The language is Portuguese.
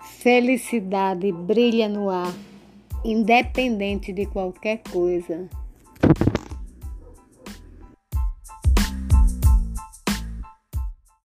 Felicidade brilha no ar, independente de qualquer coisa.